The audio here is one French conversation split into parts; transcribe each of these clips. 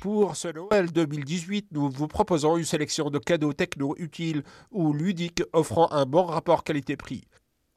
Pour ce Noël 2018, nous vous proposons une sélection de cadeaux techno utiles ou ludiques offrant un bon rapport qualité-prix.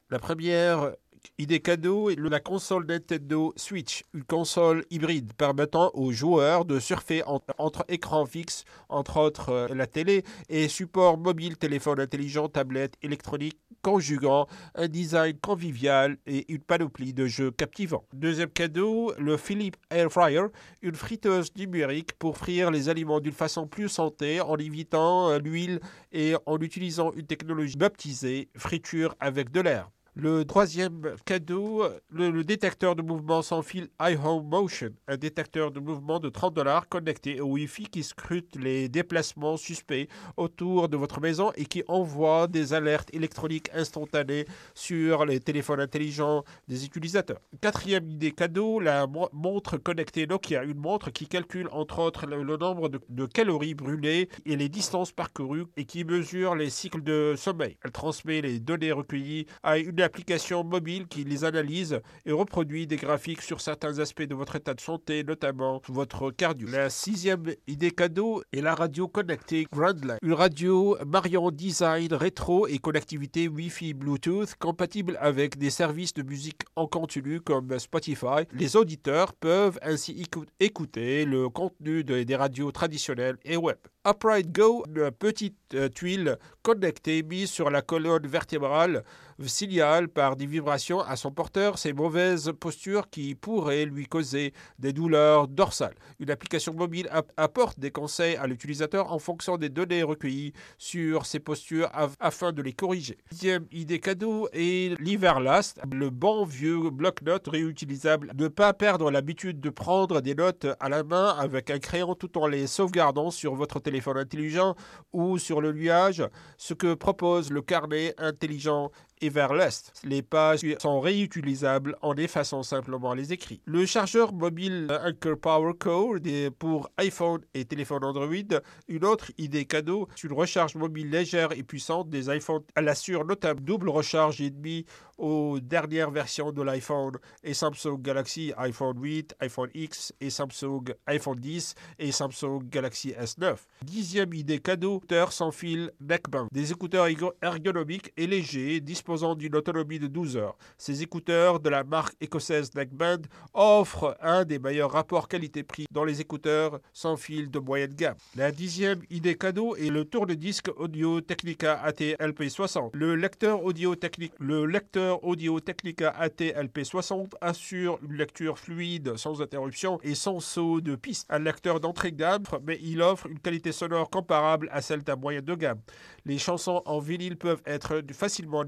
La première idée cadeau la console Nintendo Switch, une console hybride permettant aux joueurs de surfer entre, écrans fixes, entre autres euh, la télé, et support mobile, téléphone intelligent, tablette, électronique, conjuguant un design convivial et une panoplie de jeux captivants. Deuxième cadeau, le Philips Air Fryer, une friteuse numérique pour frire les aliments d'une façon plus santé en évitant euh, l'huile et en utilisant une technologie baptisée friture avec de l'air. Le troisième cadeau, le, détecteur de mouvement sans fil iHome Motion, un détecteur de mouvement de 30 dollars connecté au Wi-Fi qui scrute les déplacements suspects autour de votre maison et qui envoie des alertes électroniques instantanées sur les téléphones intelligents des utilisateurs. Quatrième idée cadeau, la montre connectée Nokia, une montre qui calcule entre autres le, nombre de, de calories brûlées et les distances parcourues et qui mesure les cycles de sommeil. Elle transmet les données recueillies à une application mobile qui les analyse et reproduit des graphiques sur certains aspects de votre état de santé, notamment votre cardio. La sixième idée cadeau est la radio connectée Grandline, une radio mariant design rétro et connectivité Wi-Fi Bluetooth compatible avec des services de musique en continu comme Spotify. Les auditeurs peuvent ainsi écouter le contenu des radios traditionnelles et web. Upright Go, une petite euh, tuile connectée mise sur la colonne vertébrale, signale par des vibrations à son porteur ses mauvaises postures qui pourraient lui causer des douleurs dorsales. Une application mobile apporte des conseils à l'utilisateur en fonction des données recueillies sur ses postures afin de les corriger. Deuxième idée cadeau est l'Iverlast, le bon vieux bloc-notes réutilisable. Ne pas perdre l'habitude de prendre des notes à la main avec un crayon tout en les sauvegardant sur votre téléphone intelligent ou sur le nuage, ce que propose le carnet intelligent et vers l'est. Les pages sont réutilisables en effaçant simplement les écrits. Le chargeur mobile Anchor Power Core pour iPhone et téléphone Android, une autre idée cadeau, une recharge mobile légère et puissante des iPhones. Elle assure notamment double recharge et demi aux dernières versions de l'iPhone et Samsung Galaxy iPhone 8, iPhone X et Samsung iPhone 10 et Samsung Galaxy S9. Dixième idée cadeau, sans fil neckband. Des écouteurs ergonomiques et légers disposant d'une autonomie de 12 heures. Ces écouteurs de la marque écossaise Neckband offrent un des meilleurs rapports qualité-prix dans les écouteurs sans fil de moyenne gamme. La dixième idée cadeau est le tourne-disque Audio Technica AT-LP60. Le lecteur audio Technica AT-LP60 assure une lecture fluide sans interruption et sans saut de piste. Un lecteur d'entrée de gamme, mais il offre une qualité sonore comparable à celle d'un moyen de gamme. Les chansons en vinyle peuvent être facilement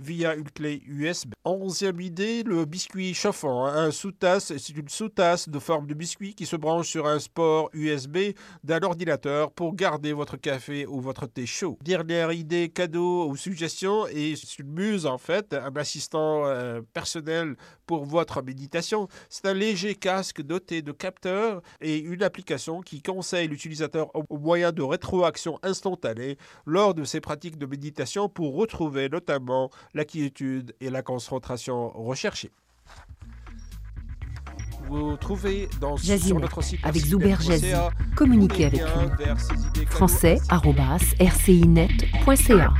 via une clé USB. Onzième idée, le biscuit chauffant. Un sous-tasse, c'est une sous-tasse de forme de biscuit qui se branche sur un port USB d'un ordinateur pour garder votre café ou votre thé chaud. Dernière idée, cadeau ou suggestion, et c'est une muse en fait un assistant euh, personnel pour votre méditation. C'est un léger casque doté de capteurs et une application qui conseille l'utilisateur au moyen de rétroaction instantanée lors de ses pratiques de méditation pour retrouver notamment la quiétude et la concentration recherchées vous trouvez dans, sur notre site avec Zuber Jazzy. Communiquez avec lui. Français@rcinet.ca.